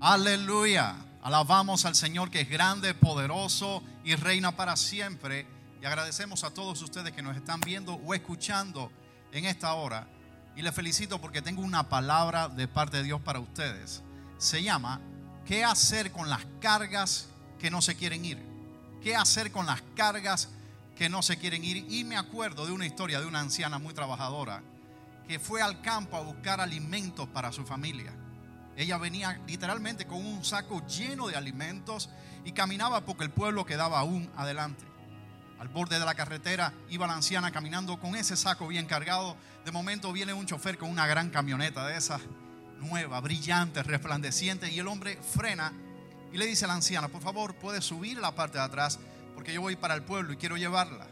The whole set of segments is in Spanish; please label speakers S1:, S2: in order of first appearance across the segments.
S1: Aleluya. Alabamos al Señor que es grande, poderoso y reina para siempre. Y agradecemos a todos ustedes que nos están viendo o escuchando en esta hora. Y les felicito porque tengo una palabra de parte de Dios para ustedes. Se llama ¿Qué hacer con las cargas que no se quieren ir? ¿Qué hacer con las cargas que no se quieren ir? Y me acuerdo de una historia de una anciana muy trabajadora que fue al campo a buscar alimentos para su familia. Ella venía literalmente con un saco lleno de alimentos y caminaba porque el pueblo quedaba aún adelante. Al borde de la carretera iba la anciana caminando con ese saco bien cargado. De momento viene un chofer con una gran camioneta de esas, nueva, brillante, resplandeciente, y el hombre frena y le dice a la anciana, por favor, puede subir la parte de atrás porque yo voy para el pueblo y quiero llevarla.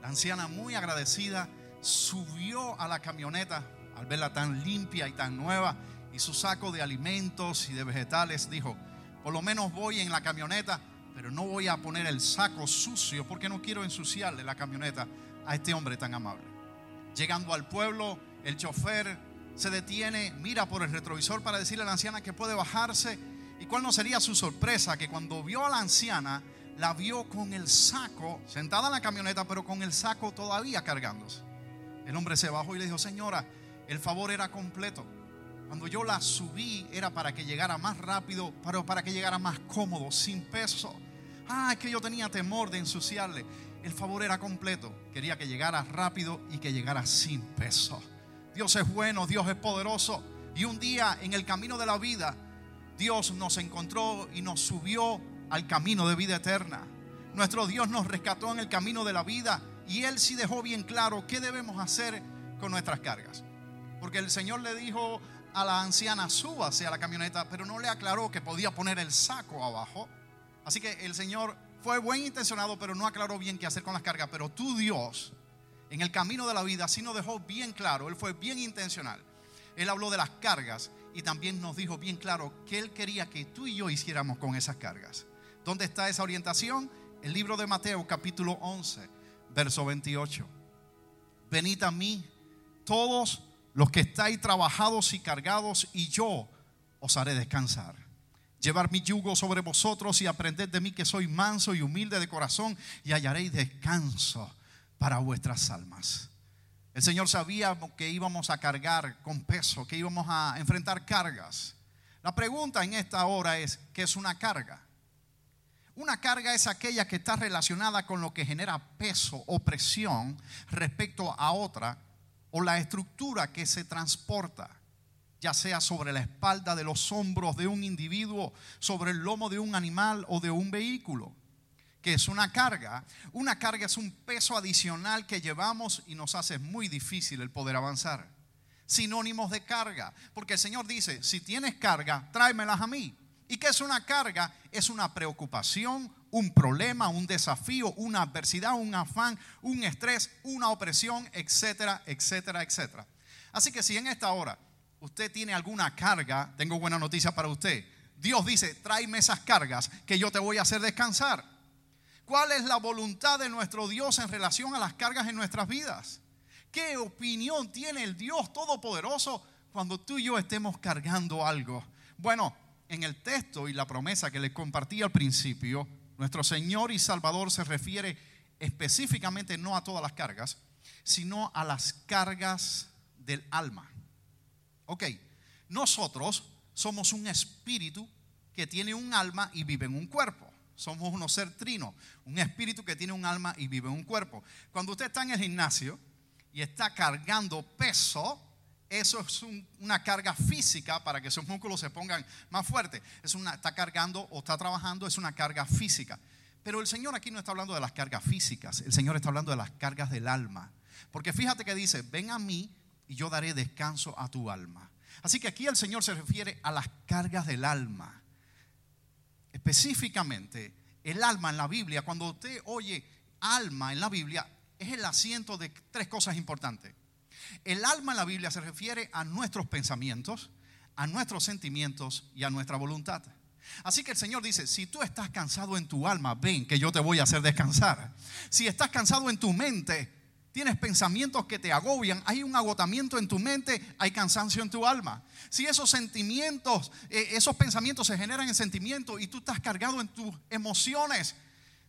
S1: La anciana, muy agradecida, subió a la camioneta al verla tan limpia y tan nueva y su saco de alimentos y de vegetales. Dijo, por lo menos voy en la camioneta, pero no voy a poner el saco sucio porque no quiero ensuciarle la camioneta a este hombre tan amable. Llegando al pueblo, el chofer se detiene, mira por el retrovisor para decirle a la anciana que puede bajarse. ¿Y cuál no sería su sorpresa? Que cuando vio a la anciana, la vio con el saco, sentada en la camioneta, pero con el saco todavía cargándose. El hombre se bajó y le dijo, señora, el favor era completo. Cuando yo la subí era para que llegara más rápido, pero para que llegara más cómodo, sin peso. Ah, es que yo tenía temor de ensuciarle. El favor era completo. Quería que llegara rápido y que llegara sin peso. Dios es bueno, Dios es poderoso. Y un día en el camino de la vida, Dios nos encontró y nos subió al camino de vida eterna. Nuestro Dios nos rescató en el camino de la vida y Él sí dejó bien claro qué debemos hacer con nuestras cargas. Porque el Señor le dijo a la anciana, súbase a la camioneta, pero no le aclaró que podía poner el saco abajo. Así que el Señor fue buen intencionado, pero no aclaró bien qué hacer con las cargas. Pero tú, Dios, en el camino de la vida, sí nos dejó bien claro, Él fue bien intencional. Él habló de las cargas y también nos dijo bien claro que Él quería que tú y yo hiciéramos con esas cargas. ¿Dónde está esa orientación? El libro de Mateo capítulo 11, verso 28. Venid a mí todos los que estáis trabajados y cargados, y yo os haré descansar. Llevar mi yugo sobre vosotros y aprended de mí que soy manso y humilde de corazón, y hallaréis descanso para vuestras almas. El Señor sabía que íbamos a cargar con peso, que íbamos a enfrentar cargas. La pregunta en esta hora es, ¿qué es una carga? Una carga es aquella que está relacionada con lo que genera peso o presión respecto a otra o la estructura que se transporta, ya sea sobre la espalda de los hombros de un individuo, sobre el lomo de un animal o de un vehículo, que es una carga. Una carga es un peso adicional que llevamos y nos hace muy difícil el poder avanzar. Sinónimos de carga, porque el Señor dice, si tienes carga, tráemelas a mí. ¿Y qué es una carga? Es una preocupación, un problema, un desafío, una adversidad, un afán, un estrés, una opresión, etcétera, etcétera, etcétera. Así que si en esta hora usted tiene alguna carga, tengo buena noticia para usted. Dios dice, tráeme esas cargas que yo te voy a hacer descansar. ¿Cuál es la voluntad de nuestro Dios en relación a las cargas en nuestras vidas? ¿Qué opinión tiene el Dios Todopoderoso cuando tú y yo estemos cargando algo? Bueno, en el texto y la promesa que les compartí al principio, nuestro Señor y Salvador se refiere específicamente no a todas las cargas, sino a las cargas del alma. Ok, nosotros somos un espíritu que tiene un alma y vive en un cuerpo. Somos unos ser trino, un espíritu que tiene un alma y vive en un cuerpo. Cuando usted está en el gimnasio y está cargando peso, eso es una carga física para que sus músculos se pongan más fuertes. Es una, está cargando o está trabajando, es una carga física. Pero el Señor aquí no está hablando de las cargas físicas, el Señor está hablando de las cargas del alma. Porque fíjate que dice, ven a mí y yo daré descanso a tu alma. Así que aquí el Señor se refiere a las cargas del alma. Específicamente, el alma en la Biblia, cuando usted oye alma en la Biblia, es el asiento de tres cosas importantes. El alma en la Biblia se refiere a nuestros pensamientos, a nuestros sentimientos y a nuestra voluntad. Así que el Señor dice, si tú estás cansado en tu alma, ven que yo te voy a hacer descansar. Si estás cansado en tu mente, tienes pensamientos que te agobian, hay un agotamiento en tu mente, hay cansancio en tu alma. Si esos sentimientos, eh, esos pensamientos se generan en sentimientos y tú estás cargado en tus emociones,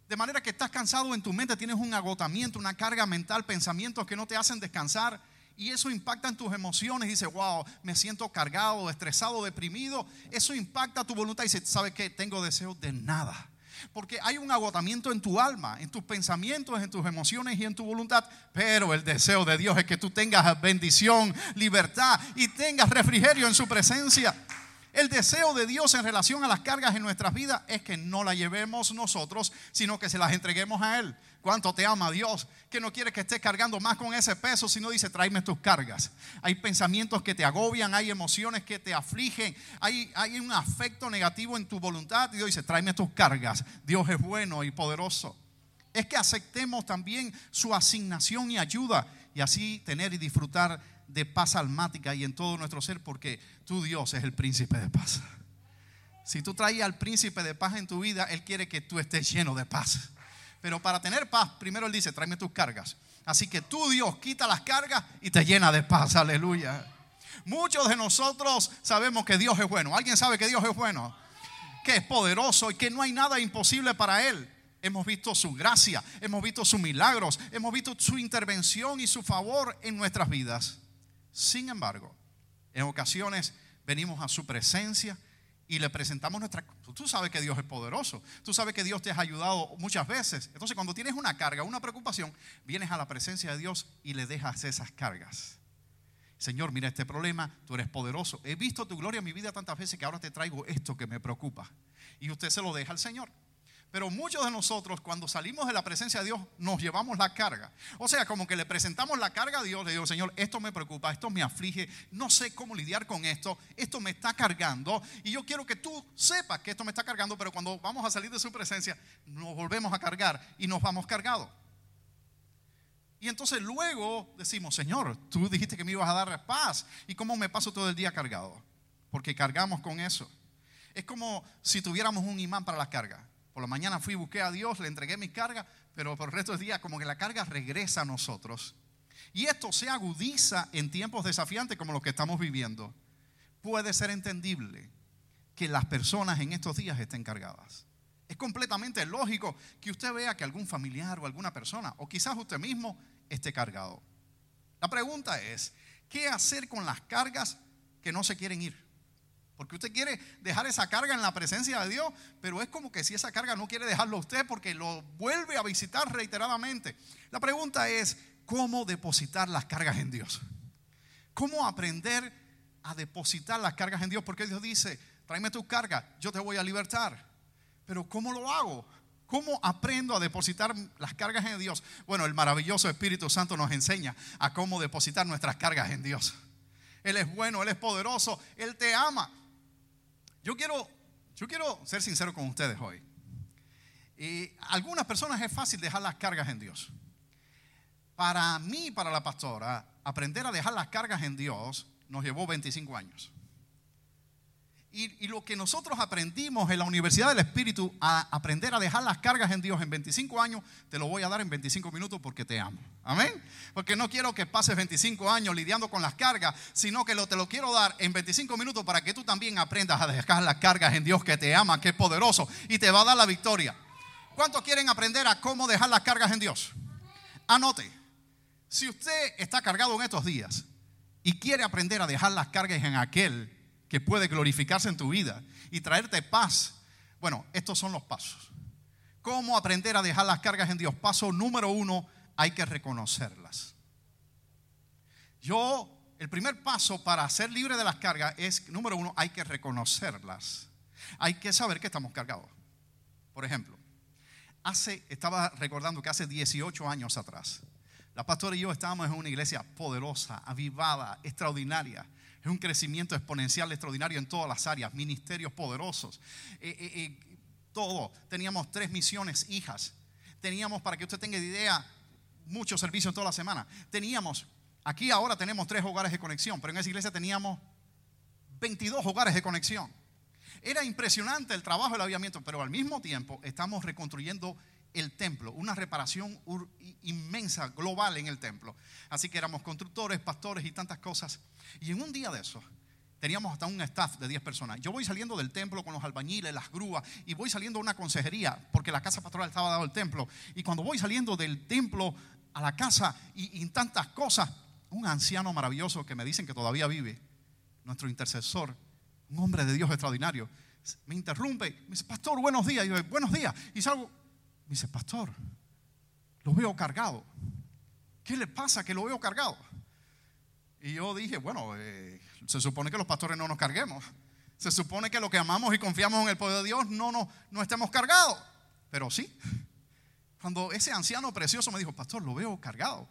S1: de manera que estás cansado en tu mente, tienes un agotamiento, una carga mental, pensamientos que no te hacen descansar. Y eso impacta en tus emociones. Dice, wow, me siento cargado, estresado, deprimido. Eso impacta tu voluntad. Y dice, ¿sabes qué? Tengo deseo de nada. Porque hay un agotamiento en tu alma, en tus pensamientos, en tus emociones y en tu voluntad. Pero el deseo de Dios es que tú tengas bendición, libertad y tengas refrigerio en su presencia. El deseo de Dios en relación a las cargas en nuestras vidas es que no las llevemos nosotros, sino que se las entreguemos a Él. ¿Cuánto te ama Dios? Que no quiere que estés cargando más con ese peso, sino dice, tráeme tus cargas. Hay pensamientos que te agobian, hay emociones que te afligen, hay, hay un afecto negativo en tu voluntad. Y Dios dice, tráeme tus cargas. Dios es bueno y poderoso. Es que aceptemos también su asignación y ayuda y así tener y disfrutar de paz almática y en todo nuestro ser, porque tu Dios es el príncipe de paz. Si tú traes al príncipe de paz en tu vida, Él quiere que tú estés lleno de paz. Pero para tener paz, primero Él dice, tráeme tus cargas. Así que tú, Dios, quita las cargas y te llena de paz. Aleluya. Muchos de nosotros sabemos que Dios es bueno. ¿Alguien sabe que Dios es bueno? Que es poderoso y que no hay nada imposible para Él. Hemos visto su gracia, hemos visto sus milagros, hemos visto su intervención y su favor en nuestras vidas. Sin embargo, en ocasiones venimos a su presencia y le presentamos nuestra... Tú sabes que Dios es poderoso, tú sabes que Dios te ha ayudado muchas veces. Entonces cuando tienes una carga, una preocupación, vienes a la presencia de Dios y le dejas esas cargas. Señor, mira este problema, tú eres poderoso. He visto tu gloria en mi vida tantas veces que ahora te traigo esto que me preocupa. Y usted se lo deja al Señor. Pero muchos de nosotros cuando salimos de la presencia de Dios nos llevamos la carga. O sea, como que le presentamos la carga a Dios, le digo, Señor, esto me preocupa, esto me aflige, no sé cómo lidiar con esto, esto me está cargando y yo quiero que tú sepas que esto me está cargando, pero cuando vamos a salir de su presencia nos volvemos a cargar y nos vamos cargados. Y entonces luego decimos, Señor, tú dijiste que me ibas a dar paz y cómo me paso todo el día cargado, porque cargamos con eso. Es como si tuviéramos un imán para la carga. Por la mañana fui, busqué a Dios, le entregué mi carga, pero por el resto del día como que la carga regresa a nosotros. Y esto se agudiza en tiempos desafiantes como los que estamos viviendo. Puede ser entendible que las personas en estos días estén cargadas. Es completamente lógico que usted vea que algún familiar o alguna persona, o quizás usted mismo, esté cargado. La pregunta es, ¿qué hacer con las cargas que no se quieren ir? Porque usted quiere dejar esa carga en la presencia de Dios, pero es como que si esa carga no quiere dejarlo usted porque lo vuelve a visitar reiteradamente. La pregunta es, ¿cómo depositar las cargas en Dios? ¿Cómo aprender a depositar las cargas en Dios? Porque Dios dice, tráeme tus cargas, yo te voy a libertar. Pero ¿cómo lo hago? ¿Cómo aprendo a depositar las cargas en Dios? Bueno, el maravilloso Espíritu Santo nos enseña a cómo depositar nuestras cargas en Dios. Él es bueno, Él es poderoso, Él te ama. Yo quiero, yo quiero ser sincero con ustedes hoy. Y algunas personas es fácil dejar las cargas en Dios. Para mí, para la pastora, aprender a dejar las cargas en Dios nos llevó 25 años. Y, lo que nosotros aprendimos en la Universidad del Espíritu, a aprender a dejar las cargas en Dios en 25 años, te lo voy a dar en 25 minutos porque te amo. Amén. Porque no quiero que pases 25 años lidiando con las cargas, sino que lo, te lo quiero dar en 25 minutos para que tú también aprendas a dejar las cargas en Dios que te ama, que es poderoso y te va a dar la victoria. ¿Cuántos quieren aprender a cómo dejar las cargas en Dios? Anote, si usted está cargado en estos días y quiere aprender a dejar las cargas en aquel que puede glorificarse en tu vida y traerte paz. Bueno, estos son los pasos. ¿Cómo aprender a dejar las cargas en Dios? Paso número uno, hay que reconocerlas. Yo, el primer paso para ser libre de las cargas es, número uno, hay que reconocerlas. Hay que saber que estamos cargados. Por ejemplo, hace, estaba recordando que hace 18 años atrás, la pastora y yo estábamos en una iglesia poderosa, avivada, extraordinaria es un crecimiento exponencial extraordinario en todas las áreas, ministerios poderosos, eh, eh, eh, todo. Teníamos tres misiones hijas. Teníamos, para que usted tenga idea, muchos servicios toda la semana. Teníamos, aquí ahora tenemos tres hogares de conexión, pero en esa iglesia teníamos 22 hogares de conexión. Era impresionante el trabajo del aviamiento, pero al mismo tiempo estamos reconstruyendo el templo, una reparación inmensa, global en el templo. Así que éramos constructores, pastores y tantas cosas. Y en un día de eso, teníamos hasta un staff de 10 personas. Yo voy saliendo del templo con los albañiles, las grúas, y voy saliendo a una consejería, porque la casa pastoral estaba dado al templo. Y cuando voy saliendo del templo a la casa y, y tantas cosas, un anciano maravilloso que me dicen que todavía vive, nuestro intercesor, un hombre de Dios extraordinario, me interrumpe, me dice, pastor, buenos días. Y yo, buenos días. Y salgo, me dice, pastor, lo veo cargado. ¿Qué le pasa que lo veo cargado? Y yo dije, bueno, eh, se supone que los pastores no nos carguemos. Se supone que lo que amamos y confiamos en el poder de Dios no, no, no estemos cargados. Pero sí. Cuando ese anciano precioso me dijo, pastor, lo veo cargado.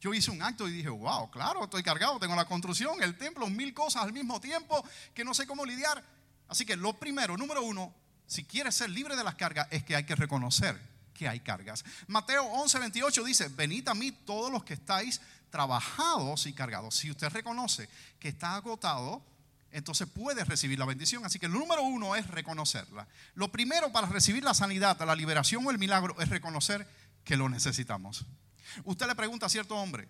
S1: Yo hice un acto y dije, wow, claro, estoy cargado, tengo la construcción, el templo, mil cosas al mismo tiempo que no sé cómo lidiar. Así que lo primero, número uno, si quieres ser libre de las cargas, es que hay que reconocer que hay cargas. Mateo 11, 28 dice, venid a mí todos los que estáis trabajados y cargados. Si usted reconoce que está agotado, entonces puede recibir la bendición. Así que el número uno es reconocerla. Lo primero para recibir la sanidad, la liberación o el milagro es reconocer que lo necesitamos. Usted le pregunta a cierto hombre,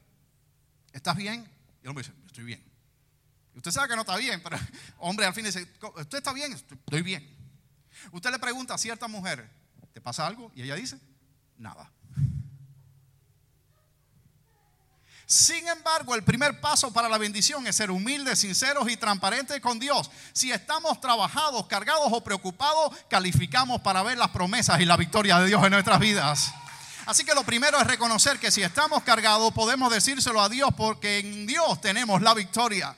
S1: ¿estás bien? Y el hombre dice, estoy bien. Usted sabe que no está bien, pero hombre al fin dice, ¿usted está bien? Estoy bien. Usted le pregunta a cierta mujer, ¿te pasa algo? Y ella dice, nada. Sin embargo, el primer paso para la bendición es ser humildes, sinceros y transparentes con Dios. Si estamos trabajados, cargados o preocupados, calificamos para ver las promesas y la victoria de Dios en nuestras vidas. Así que lo primero es reconocer que si estamos cargados podemos decírselo a Dios porque en Dios tenemos la victoria.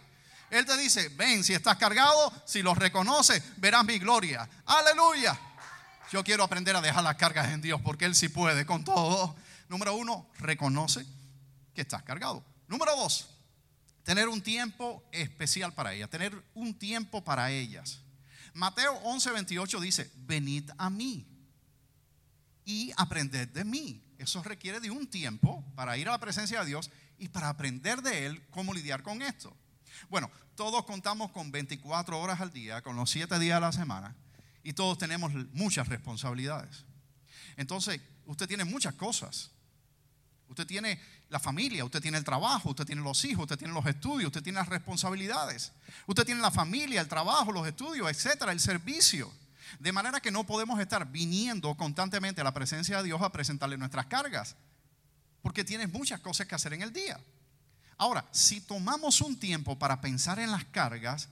S1: Él te dice, ven, si estás cargado, si lo reconoces, verás mi gloria. Aleluya. Yo quiero aprender a dejar las cargas en Dios porque Él sí puede con todo. Número uno, reconoce que estás cargado. Número dos, tener un tiempo especial para ella, tener un tiempo para ellas. Mateo 11, 28 dice, venid a mí y aprended de mí. Eso requiere de un tiempo para ir a la presencia de Dios y para aprender de Él cómo lidiar con esto. Bueno, todos contamos con 24 horas al día, con los 7 días a la semana, y todos tenemos muchas responsabilidades. Entonces, usted tiene muchas cosas. Usted tiene la familia, usted tiene el trabajo, usted tiene los hijos, usted tiene los estudios, usted tiene las responsabilidades. Usted tiene la familia, el trabajo, los estudios, etcétera, el servicio. De manera que no podemos estar viniendo constantemente a la presencia de Dios a presentarle nuestras cargas, porque tienes muchas cosas que hacer en el día. Ahora, si tomamos un tiempo para pensar en las cargas,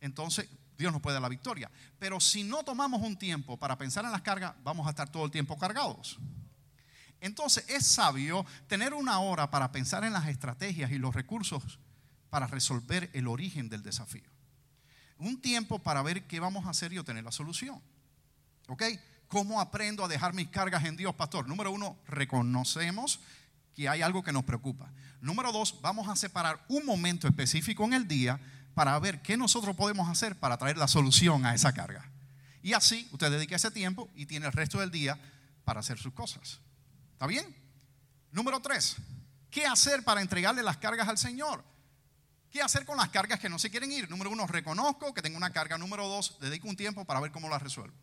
S1: entonces Dios nos puede dar la victoria. Pero si no tomamos un tiempo para pensar en las cargas, vamos a estar todo el tiempo cargados. Entonces es sabio tener una hora para pensar en las estrategias y los recursos para resolver el origen del desafío. Un tiempo para ver qué vamos a hacer y obtener la solución. ¿Ok? ¿Cómo aprendo a dejar mis cargas en Dios, pastor? Número uno, reconocemos que hay algo que nos preocupa. Número dos, vamos a separar un momento específico en el día para ver qué nosotros podemos hacer para traer la solución a esa carga. Y así usted dedica ese tiempo y tiene el resto del día para hacer sus cosas. ¿Está bien? Número tres, ¿qué hacer para entregarle las cargas al Señor? ¿Qué hacer con las cargas que no se quieren ir? Número uno, reconozco que tengo una carga. Número dos, dedico un tiempo para ver cómo la resuelvo.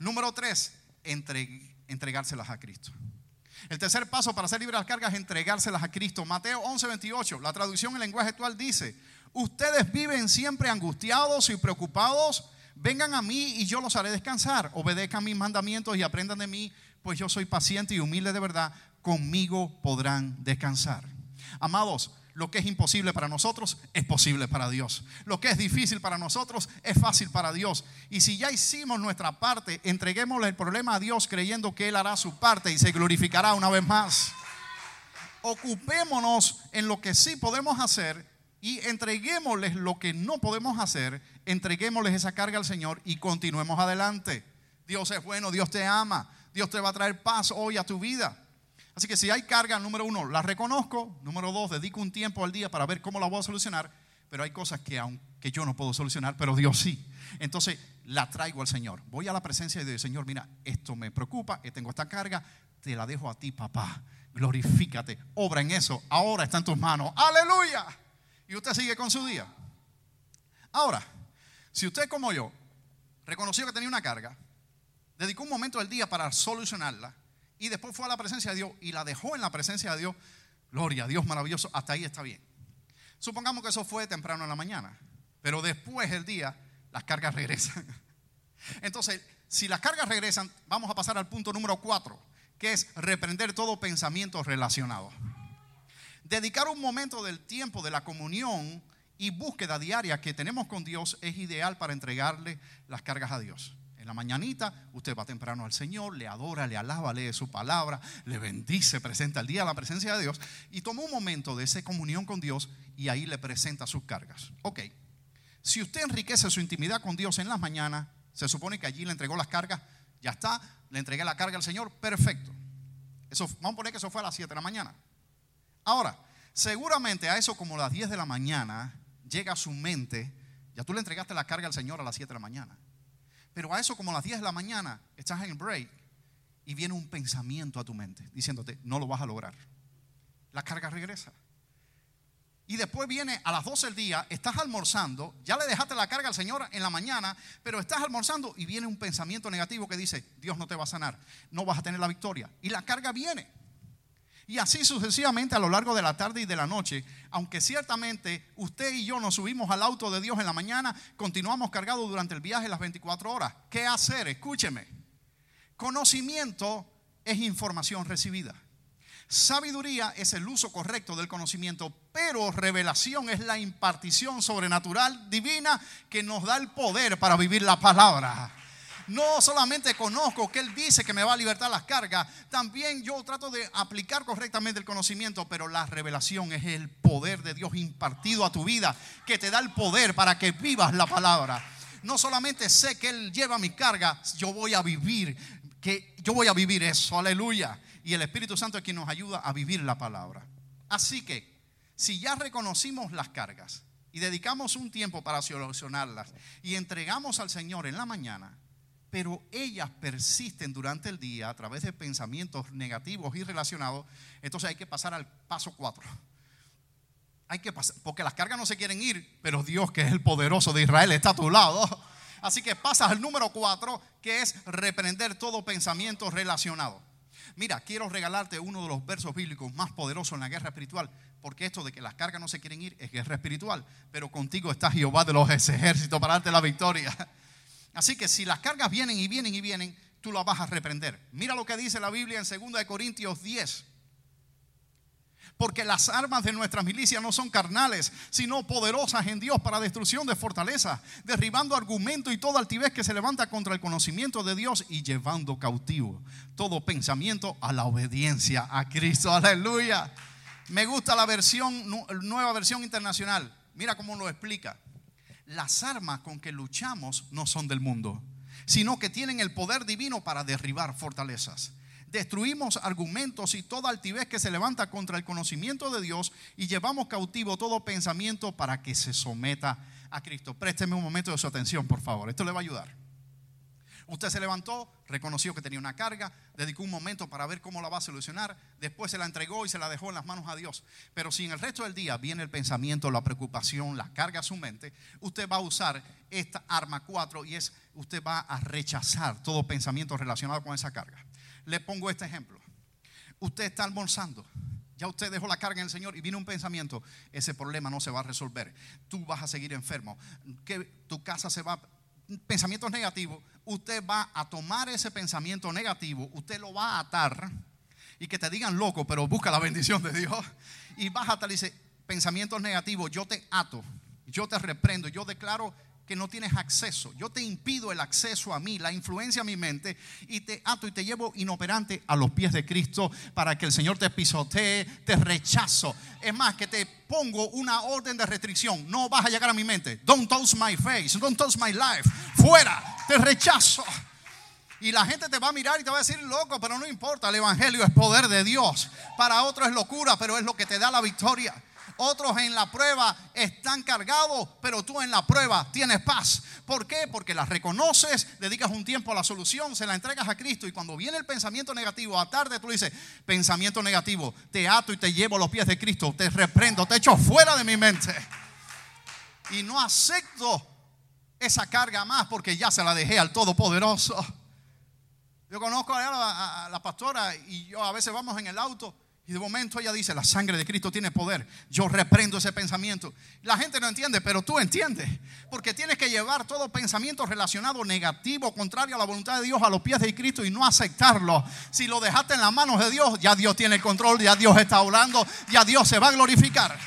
S1: Número tres, entregárselas a Cristo. El tercer paso para ser libre de las cargas es entregárselas a Cristo. Mateo 11, 28, la traducción en lenguaje actual dice, ustedes viven siempre angustiados y preocupados, vengan a mí y yo los haré descansar, obedezcan mis mandamientos y aprendan de mí, pues yo soy paciente y humilde de verdad, conmigo podrán descansar. Amados, lo que es imposible para nosotros es posible para Dios. Lo que es difícil para nosotros es fácil para Dios. Y si ya hicimos nuestra parte, entreguémosle el problema a Dios creyendo que Él hará su parte y se glorificará una vez más. Ocupémonos en lo que sí podemos hacer y entreguémosles lo que no podemos hacer. Entreguémosles esa carga al Señor y continuemos adelante. Dios es bueno, Dios te ama, Dios te va a traer paz hoy a tu vida. Así que si hay carga, número uno, la reconozco. Número dos, dedico un tiempo al día para ver cómo la voy a solucionar. Pero hay cosas que, aunque yo no puedo solucionar, pero Dios sí. Entonces la traigo al Señor. Voy a la presencia de Dios. Señor, mira, esto me preocupa, eh, tengo esta carga, te la dejo a ti, papá. Glorifícate, obra en eso. Ahora está en tus manos. Aleluya. Y usted sigue con su día. Ahora, si usted como yo reconoció que tenía una carga, dedicó un momento del día para solucionarla y después fue a la presencia de Dios y la dejó en la presencia de Dios. Gloria a Dios maravilloso, hasta ahí está bien. Supongamos que eso fue temprano en la mañana, pero después del día las cargas regresan. Entonces, si las cargas regresan, vamos a pasar al punto número cuatro, que es reprender todo pensamiento relacionado. Dedicar un momento del tiempo de la comunión y búsqueda diaria que tenemos con Dios es ideal para entregarle las cargas a Dios. En la mañanita usted va temprano al Señor, le adora, le alaba, lee su palabra, le bendice, presenta el día a la presencia de Dios y toma un momento de esa comunión con Dios y ahí le presenta sus cargas. Ok, si usted enriquece su intimidad con Dios en las mañanas, se supone que allí le entregó las cargas, ya está, le entregué la carga al Señor, perfecto. Eso, vamos a poner que eso fue a las 7 de la mañana. Ahora, seguramente a eso como las 10 de la mañana llega a su mente, ya tú le entregaste la carga al Señor a las 7 de la mañana. Pero a eso como las 10 de la mañana estás en el break y viene un pensamiento a tu mente diciéndote, no lo vas a lograr. La carga regresa. Y después viene a las 12 del día, estás almorzando, ya le dejaste la carga al Señor en la mañana, pero estás almorzando y viene un pensamiento negativo que dice, Dios no te va a sanar, no vas a tener la victoria. Y la carga viene. Y así sucesivamente a lo largo de la tarde y de la noche, aunque ciertamente usted y yo nos subimos al auto de Dios en la mañana, continuamos cargados durante el viaje las 24 horas. ¿Qué hacer? Escúcheme. Conocimiento es información recibida. Sabiduría es el uso correcto del conocimiento, pero revelación es la impartición sobrenatural divina que nos da el poder para vivir la palabra no solamente conozco que Él dice que me va a libertar las cargas, también yo trato de aplicar correctamente el conocimiento, pero la revelación es el poder de Dios impartido a tu vida, que te da el poder para que vivas la palabra. No solamente sé que Él lleva mis cargas, yo voy a vivir, que yo voy a vivir eso, aleluya. Y el Espíritu Santo es quien nos ayuda a vivir la palabra. Así que, si ya reconocimos las cargas y dedicamos un tiempo para solucionarlas y entregamos al Señor en la mañana, pero ellas persisten durante el día a través de pensamientos negativos y relacionados, entonces hay que pasar al paso cuatro. Hay que pasar, porque las cargas no se quieren ir, pero Dios, que es el poderoso de Israel, está a tu lado. Así que pasas al número cuatro, que es reprender todo pensamiento relacionado. Mira, quiero regalarte uno de los versos bíblicos más poderosos en la guerra espiritual, porque esto de que las cargas no se quieren ir es guerra espiritual, pero contigo está Jehová de los ejércitos para darte la victoria. Así que si las cargas vienen y vienen y vienen, tú las vas a reprender. Mira lo que dice la Biblia en 2 Corintios 10. Porque las armas de nuestras milicias no son carnales, sino poderosas en Dios para destrucción de fortaleza, derribando argumento y toda altivez que se levanta contra el conocimiento de Dios y llevando cautivo todo pensamiento a la obediencia a Cristo. Aleluya. Me gusta la versión, nueva versión internacional. Mira cómo lo explica las armas con que luchamos no son del mundo, sino que tienen el poder divino para derribar fortalezas. Destruimos argumentos y toda altivez que se levanta contra el conocimiento de Dios y llevamos cautivo todo pensamiento para que se someta a Cristo. Présteme un momento de su atención, por favor. Esto le va a ayudar. Usted se levantó, reconoció que tenía una carga, dedicó un momento para ver cómo la va a solucionar, después se la entregó y se la dejó en las manos a Dios. Pero si en el resto del día viene el pensamiento, la preocupación, la carga a su mente, usted va a usar esta arma 4 y es usted va a rechazar todo pensamiento relacionado con esa carga. Le pongo este ejemplo. Usted está almorzando. Ya usted dejó la carga en el Señor y viene un pensamiento, ese problema no se va a resolver. Tú vas a seguir enfermo. Que tu casa se va pensamientos negativos, usted va a tomar ese pensamiento negativo, usted lo va a atar y que te digan loco, pero busca la bendición de Dios. Y vas a atar, dice, pensamientos negativos, yo te ato, yo te reprendo, yo declaro que no tienes acceso. Yo te impido el acceso a mí, la influencia a mi mente y te ato y te llevo inoperante a los pies de Cristo para que el Señor te pisotee, te rechazo. Es más, que te pongo una orden de restricción. No vas a llegar a mi mente. Don't touch my face, don't touch my life. Fuera, te rechazo. Y la gente te va a mirar y te va a decir, loco, pero no importa, el Evangelio es poder de Dios. Para otro es locura, pero es lo que te da la victoria. Otros en la prueba están cargados, pero tú en la prueba tienes paz. ¿Por qué? Porque la reconoces, dedicas un tiempo a la solución, se la entregas a Cristo y cuando viene el pensamiento negativo, a tarde tú dices, pensamiento negativo, te ato y te llevo los pies de Cristo, te reprendo, te echo fuera de mi mente. Y no acepto esa carga más porque ya se la dejé al Todopoderoso. Yo conozco a la, pastora y yo a veces vamos en el auto y de momento ella dice, la sangre de Cristo tiene poder. Yo reprendo ese pensamiento. La gente no entiende, pero tú entiendes. Porque tienes que llevar todo pensamiento relacionado negativo, contrario a la voluntad de Dios, a los pies de Cristo y no aceptarlo. Si lo dejaste en las manos de Dios, ya Dios tiene el control, ya Dios está orando, ya Dios se va a glorificar.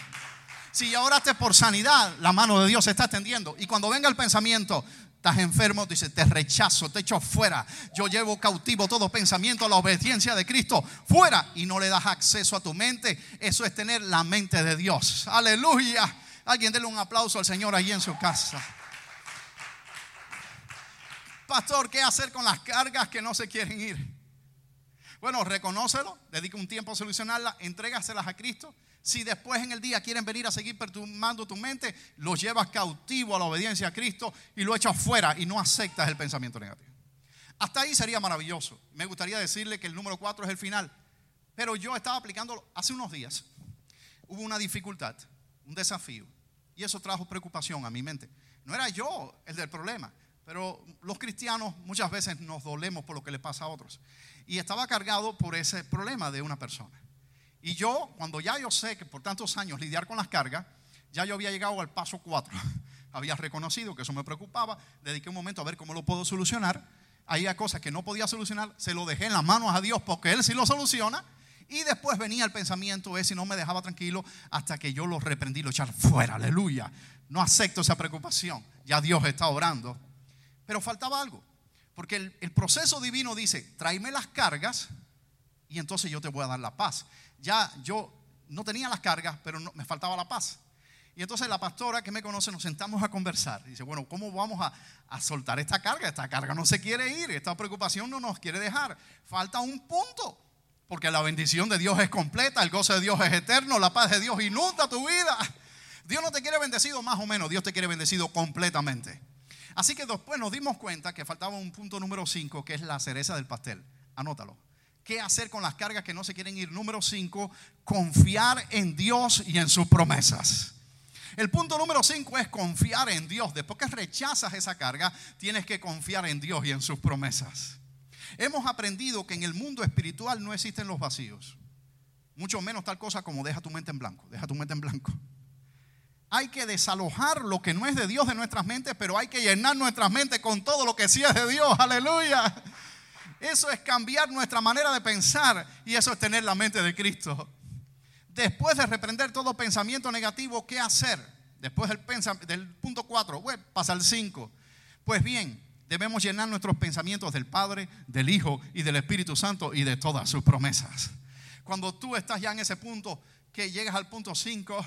S1: Si ya oraste por sanidad, la mano de Dios se está extendiendo. Y cuando venga el pensamiento, estás enfermo, dice, te rechazo, te echo fuera. Yo llevo cautivo todo pensamiento a la obediencia de Cristo, fuera. Y no le das acceso a tu mente. Eso es tener la mente de Dios. Aleluya. Alguien déle un aplauso al Señor ahí en su casa. Pastor, ¿qué hacer con las cargas que no se quieren ir? Bueno, reconócelo, dedica un tiempo a solucionarla, entrégaselas a Cristo si después en el día quieren venir a seguir perturbando tu mente, los llevas cautivo a la obediencia a Cristo y lo echas fuera y no aceptas el pensamiento negativo. Hasta ahí sería maravilloso. Me gustaría decirle que el número cuatro es el final. Pero yo estaba aplicándolo hace unos días. Hubo una dificultad, un desafío. Y eso trajo preocupación a mi mente. No era yo el del problema, pero los cristianos muchas veces nos dolemos por lo que le pasa a otros. Y estaba cargado por ese problema de una persona. Y yo, cuando ya yo sé que por tantos años lidiar con las cargas, ya yo había llegado al paso 4. había reconocido que eso me preocupaba, dediqué un momento a ver cómo lo puedo solucionar. Había cosas que no podía solucionar, se lo dejé en las manos a Dios porque Él sí lo soluciona. Y después venía el pensamiento ese y no me dejaba tranquilo hasta que yo lo reprendí, lo echar fuera, aleluya. No acepto esa preocupación, ya Dios está orando. Pero faltaba algo, porque el, el proceso divino dice, tráeme las cargas y entonces yo te voy a dar la paz ya yo no tenía las cargas, pero me faltaba la paz. Y entonces la pastora que me conoce nos sentamos a conversar. Dice, bueno, ¿cómo vamos a, a, soltar esta carga? Esta carga no se quiere ir, esta preocupación no nos quiere dejar. Falta un punto, porque la bendición de Dios es completa, el gozo de Dios es eterno, la paz de Dios inunda tu vida. Dios no te quiere bendecido más o menos, Dios te quiere bendecido completamente. Así que después nos dimos cuenta que faltaba un punto número 5, que es la cereza del pastel. Anótalo qué hacer con las cargas que no se quieren ir. Número 5, confiar en Dios y en sus promesas. El punto número 5 es confiar en Dios. Después que rechazas esa carga, tienes que confiar en Dios y en sus promesas. Hemos aprendido que en el mundo espiritual no existen los vacíos. Mucho menos tal cosa como deja tu mente en blanco. Deja tu mente en blanco. Hay que desalojar lo que no es de Dios de nuestras mentes, pero hay que llenar nuestras mentes con todo lo que sí es de Dios. Aleluya. Eso es cambiar nuestra manera de pensar y eso es tener la mente de Cristo. Después de reprender todo pensamiento negativo, ¿qué hacer? Después del, del punto 4, pasa al 5. Pues bien, debemos llenar nuestros pensamientos del Padre, del Hijo y del Espíritu Santo y de todas sus promesas. Cuando tú estás ya en ese punto, que llegas al punto 5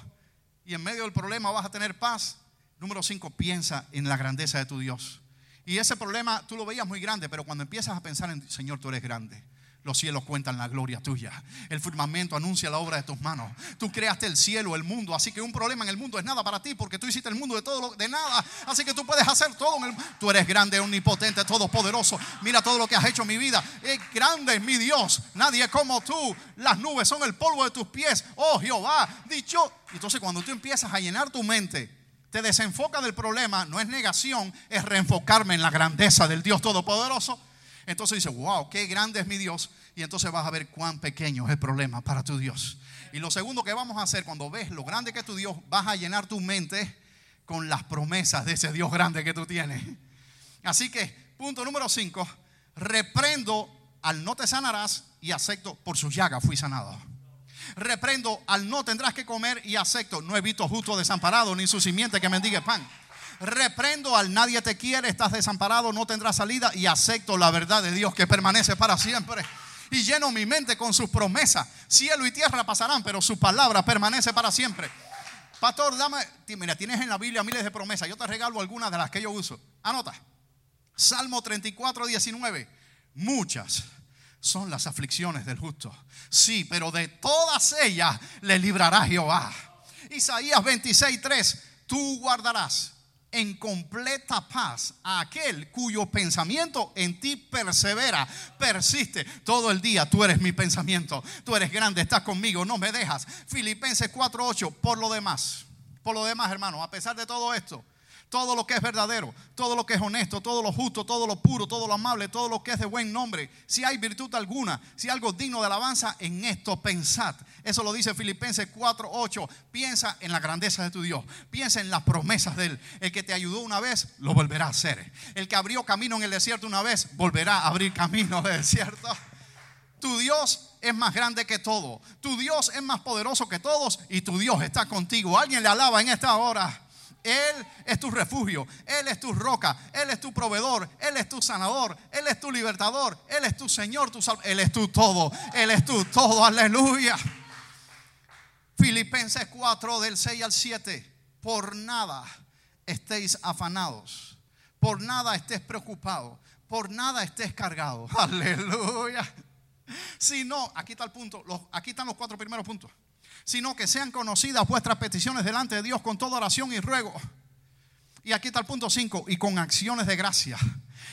S1: y en medio del problema vas a tener paz, número 5, piensa en la grandeza de tu Dios. Y ese problema tú lo veías muy grande, pero cuando empiezas a pensar en Señor, tú eres grande. Los cielos cuentan la gloria tuya. El firmamento anuncia la obra de tus manos. Tú creaste el cielo, el mundo. Así que un problema en el mundo es nada para ti porque tú hiciste el mundo de todo de nada. Así que tú puedes hacer todo. En el, tú eres grande, omnipotente, todopoderoso. Mira todo lo que has hecho en mi vida. Es grande mi Dios. Nadie como tú. Las nubes son el polvo de tus pies. Oh Jehová, dicho. Entonces cuando tú empiezas a llenar tu mente te desenfoca del problema, no es negación, es reenfocarme en la grandeza del Dios Todopoderoso. Entonces dice, wow, qué grande es mi Dios. Y entonces vas a ver cuán pequeño es el problema para tu Dios. Y lo segundo que vamos a hacer cuando ves lo grande que es tu Dios, vas a llenar tu mente con las promesas de ese Dios grande que tú tienes. Así que, punto número 5, reprendo al no te sanarás y acepto por su llaga fui sanado. Reprendo al no tendrás que comer y acepto. No he visto justo desamparado ni su simiente que mendigue pan. Reprendo al nadie te quiere, estás desamparado, no tendrás salida y acepto la verdad de Dios que permanece para siempre. Y lleno mi mente con sus promesas. Cielo y tierra pasarán, pero su palabra permanece para siempre. Pastor, dame, mira, tienes en la Biblia miles de promesas. Yo te regalo algunas de las que yo uso. Anota. Salmo 34, 19. Muchas son las aflicciones del justo. Sí, pero de todas ellas le librará Jehová. Isaías 26, 3. Tú guardarás en completa paz a aquel cuyo pensamiento en ti persevera, persiste todo el día. Tú eres mi pensamiento, tú eres grande, estás conmigo, no me dejas. Filipenses 4:8, por lo demás, por lo demás, hermano, a pesar de todo esto, todo lo que es verdadero, todo lo que es honesto, todo lo justo, todo lo puro, todo lo amable, todo lo que es de buen nombre, si hay virtud alguna, si algo digno de alabanza, en esto pensad. Eso lo dice Filipenses 4:8. Piensa en la grandeza de tu Dios, piensa en las promesas de Él. El que te ayudó una vez, lo volverá a hacer. El que abrió camino en el desierto una vez, volverá a abrir camino en el desierto. Tu Dios es más grande que todo. Tu Dios es más poderoso que todos y tu Dios está contigo. Alguien le alaba en esta hora. Él es tu refugio, Él es tu roca, Él es tu proveedor, Él es tu sanador, Él es tu libertador, Él es tu Señor, tu Él es tu todo, Él es tu todo, aleluya. Filipenses 4 del 6 al 7, por nada estéis afanados, por nada estés preocupado, por nada estés cargado, aleluya. Si no, aquí está el punto, aquí están los cuatro primeros puntos sino que sean conocidas vuestras peticiones delante de Dios con toda oración y ruego. Y aquí está el punto 5, y con acciones de gracia.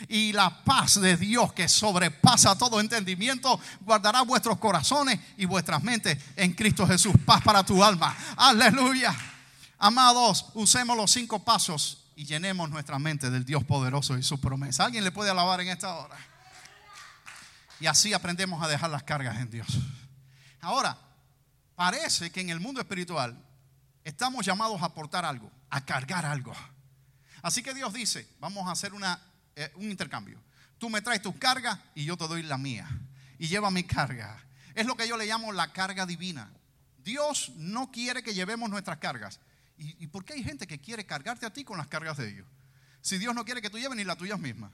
S1: Y la paz de Dios que sobrepasa todo entendimiento guardará vuestros corazones y vuestras mentes en Cristo Jesús. Paz para tu alma. Aleluya. Amados, usemos los cinco pasos y llenemos nuestra mente del Dios poderoso y su promesa. ¿Alguien le puede alabar en esta hora? Y así aprendemos a dejar las cargas en Dios. Ahora, parece que en el mundo espiritual estamos llamados a aportar algo, a cargar algo. Así que Dios dice, vamos a hacer una, eh, un intercambio. Tú me traes tus cargas y yo te doy la mía. Y lleva mi carga. Es lo que yo le llamo la carga divina. Dios no quiere que llevemos nuestras cargas. ¿Y, ¿Y, por qué hay gente que quiere cargarte a ti con las cargas de ellos? Si Dios no quiere que tú lleves ni las tuyas mismas.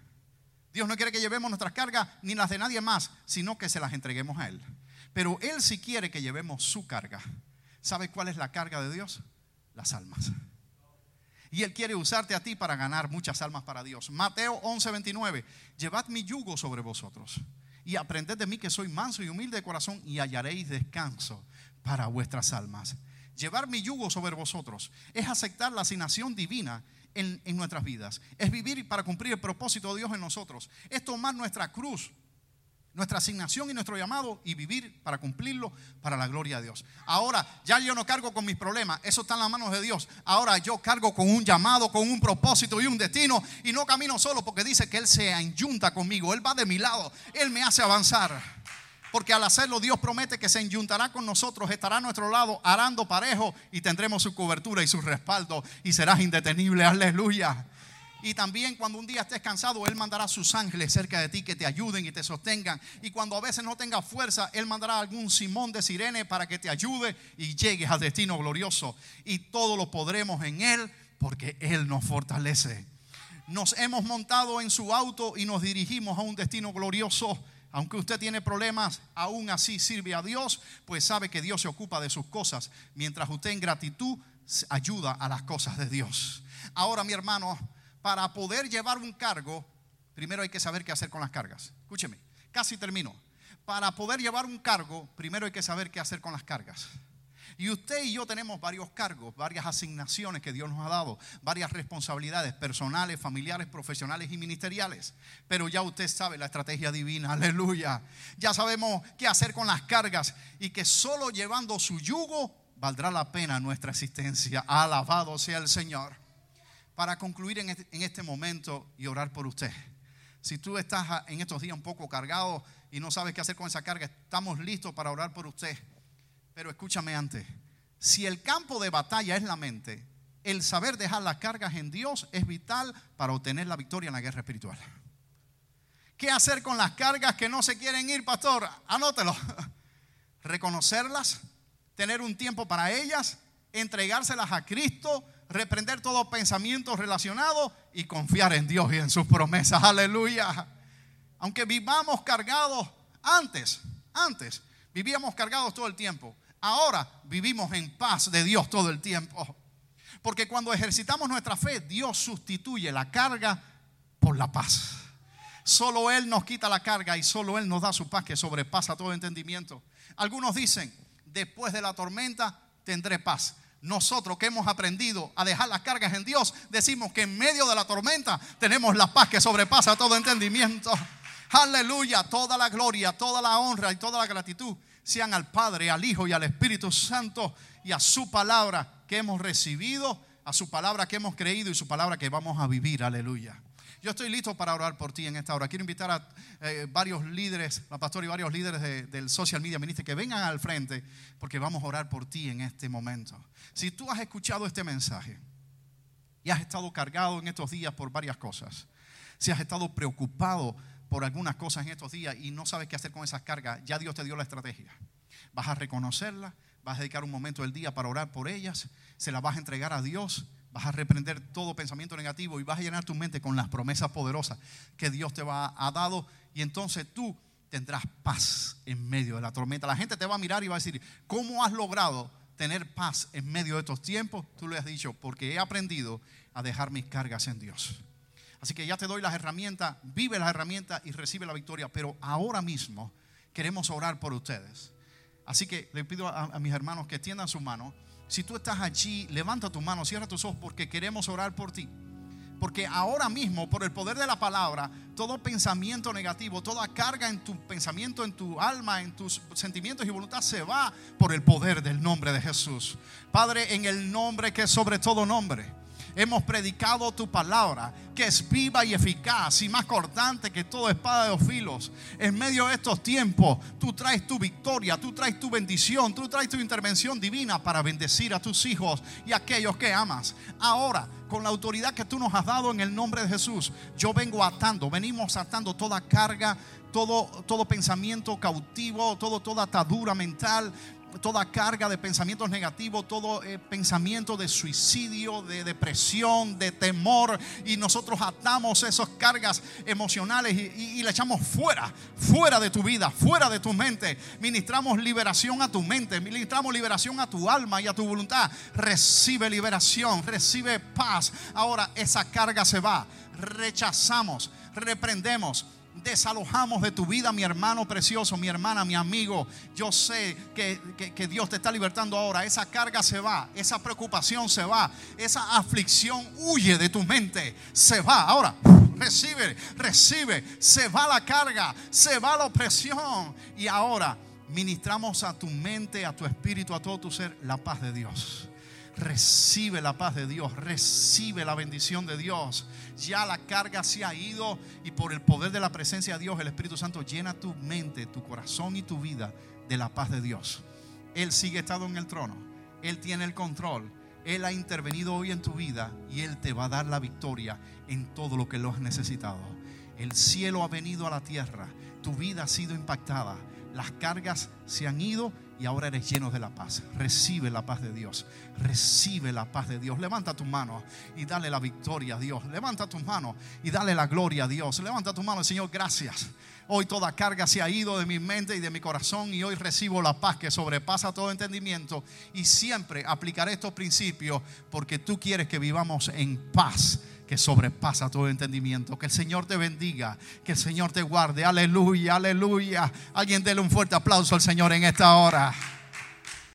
S1: Dios no quiere que llevemos nuestras cargas ni las de nadie más, sino que se las entreguemos a Él. Pero Él sí quiere que llevemos su carga. ¿Sabe cuál es la carga de Dios? Las almas. Y Él quiere usarte a ti para ganar muchas almas para Dios. Mateo 11:29. Llevad mi yugo sobre vosotros y aprended de mí que soy manso y humilde de corazón y hallaréis descanso para vuestras almas. Llevar mi yugo sobre vosotros es aceptar la asignación divina en, en, nuestras vidas. Es vivir para cumplir el propósito de Dios en nosotros. Es tomar nuestra cruz nuestra asignación y nuestro llamado y vivir para cumplirlo para la gloria de Dios. Ahora, ya yo no cargo con mis problemas, eso está en las manos de Dios. Ahora yo cargo con un llamado, con un propósito y un destino y no camino solo porque dice que Él se enyunta conmigo, Él va de mi lado, Él me hace avanzar. Porque al hacerlo Dios promete que se enyuntará con nosotros, estará a nuestro lado, arando parejo y tendremos su cobertura y su respaldo y serás indetenible. Aleluya. Y también cuando un día estés cansado, Él mandará a sus ángeles cerca de ti que te ayuden y te sostengan. Y cuando a veces no tengas fuerza, Él mandará algún Simón de Sirene para que te ayude y llegues al destino glorioso. Y todo lo podremos en Él porque Él nos fortalece. Nos hemos montado en su auto y nos dirigimos a un destino glorioso. Aunque usted tiene problemas, aún así sirve a Dios, pues sabe que Dios se ocupa de sus cosas, mientras usted en gratitud ayuda a las cosas de Dios. Ahora, mi hermano, para poder llevar un cargo, primero hay que saber qué hacer con las cargas. Escúcheme, casi termino. Para poder llevar un cargo, primero hay que saber qué hacer con las cargas. Y usted y yo tenemos varios cargos, varias asignaciones que Dios nos ha dado, varias responsabilidades personales, familiares, profesionales y ministeriales. Pero ya usted sabe la estrategia divina, aleluya. Ya sabemos qué hacer con las cargas y que solo llevando su yugo valdrá la pena nuestra existencia. Alabado sea el Señor para concluir este, en este, momento y orar por usted. Si tú estás en estos días un poco cargado y no sabes qué hacer con esa carga, estamos listos para orar por usted. Pero escúchame antes, si el campo de batalla es la mente, el saber dejar las cargas en Dios es vital para obtener la victoria en la guerra espiritual. ¿Qué hacer con las cargas que no se quieren ir, pastor? Anótelo. Reconocerlas, tener un tiempo para ellas, entregárselas a Cristo reprender todo pensamiento relacionado y confiar en Dios y en sus promesas. Aleluya. Aunque vivamos cargados antes, antes vivíamos cargados todo el tiempo. Ahora vivimos en paz de Dios todo el tiempo. Porque cuando ejercitamos nuestra fe, Dios sustituye la carga por la paz. Solo Él nos quita la carga y solo Él nos da su paz que sobrepasa todo entendimiento. Algunos dicen, después de la tormenta tendré paz nosotros que hemos aprendido a dejar las cargas en Dios, decimos que en medio de la tormenta tenemos la paz que sobrepasa todo entendimiento. Aleluya, toda la gloria, toda la honra y toda la gratitud sean al Padre, al Hijo y al Espíritu Santo y a su palabra que hemos recibido a su palabra que hemos creído y su palabra que vamos a vivir. Aleluya. Yo estoy listo para orar por ti en esta hora. Quiero invitar a eh, varios líderes, la pastora y varios líderes del social media ministry que vengan al frente porque vamos a orar por ti en este momento. Si tú has escuchado este mensaje y has estado cargado en estos días por varias cosas, si has estado preocupado por algunas cosas en estos días y no sabes qué hacer con esas cargas, ya Dios te dio la estrategia. Vas a reconocerla, vas a dedicar un momento del día para orar por ellas, se las vas a entregar a Dios Vas a reprender todo pensamiento negativo y vas a llenar tu mente con las promesas poderosas que Dios te va a dado. Y entonces tú tendrás paz en medio de la tormenta. La gente te va a mirar y va a decir, ¿cómo has logrado tener paz en medio de estos tiempos? Tú le has dicho, porque he aprendido a dejar mis cargas en Dios. Así que ya te doy las herramientas, vive las herramientas y recibe la victoria. Pero ahora mismo queremos orar por ustedes. Así que le pido a, a mis hermanos que tiendan su mano si tú estás allí, levanta tu mano, cierra tus ojos porque queremos orar por ti. Porque ahora mismo, por el poder de la palabra, todo pensamiento negativo, toda carga en tu pensamiento, en tu alma, en tus sentimientos y voluntad se va por el poder del nombre de Jesús. Padre, en el nombre que es sobre todo nombre hemos predicado tu palabra, que es viva y eficaz y más cortante que toda espada de filos. En medio de estos tiempos, tú traes tu victoria, tú traes tu bendición, tú traes tu intervención divina para bendecir a tus hijos y a aquellos que amas. Ahora, con la autoridad que tú nos has dado en el nombre de Jesús, yo vengo atando, venimos atando toda carga, todo, todo pensamiento cautivo, todo, toda atadura mental, toda carga de pensamientos negativos, todo eh, pensamiento de suicidio, de depresión, de temor, y nosotros atamos esas cargas emocionales y, y, le echamos fuera, fuera de tu vida, fuera de tu mente. Ministramos liberación a tu mente, ministramos liberación a tu alma y a tu voluntad. Recibe liberación, recibe paz. Ahora esa carga se va. Rechazamos, reprendemos desalojamos de tu vida, mi hermano precioso, mi hermana, mi amigo. Yo sé que, Dios te está libertando ahora. Esa carga se va, esa preocupación se va, esa aflicción huye de tu mente, se va. Ahora, recibe, recibe, se va la carga, se va la opresión. Y ahora ministramos a tu mente, a tu espíritu, a todo tu ser, la paz de Dios recibe la paz de Dios, recibe la bendición de Dios. Ya la carga se ha ido y por el poder de la presencia de Dios, el Espíritu Santo llena tu mente, tu corazón y tu vida de la paz de Dios. Él sigue estado en el trono, Él tiene el control, Él ha intervenido hoy en tu vida y Él te va a dar la victoria en todo lo que lo has necesitado. El cielo ha venido a la tierra, tu vida ha sido impactada, las cargas se han ido y ahora eres lleno de la paz. Recibe la paz de Dios. Recibe la paz de Dios. Levanta tu mano y dale la victoria a Dios. Levanta tu mano y dale la gloria a Dios. Levanta tu mano, Señor, gracias. Hoy toda carga se ha ido de mi mente y de mi corazón y hoy recibo la paz que sobrepasa todo entendimiento y siempre aplicaré estos principios porque tú quieres que vivamos en paz que sobrepasa todo entendimiento. Que el Señor te bendiga, que el Señor te guarde. Aleluya, aleluya. Alguien déle un fuerte aplauso al Señor en esta hora.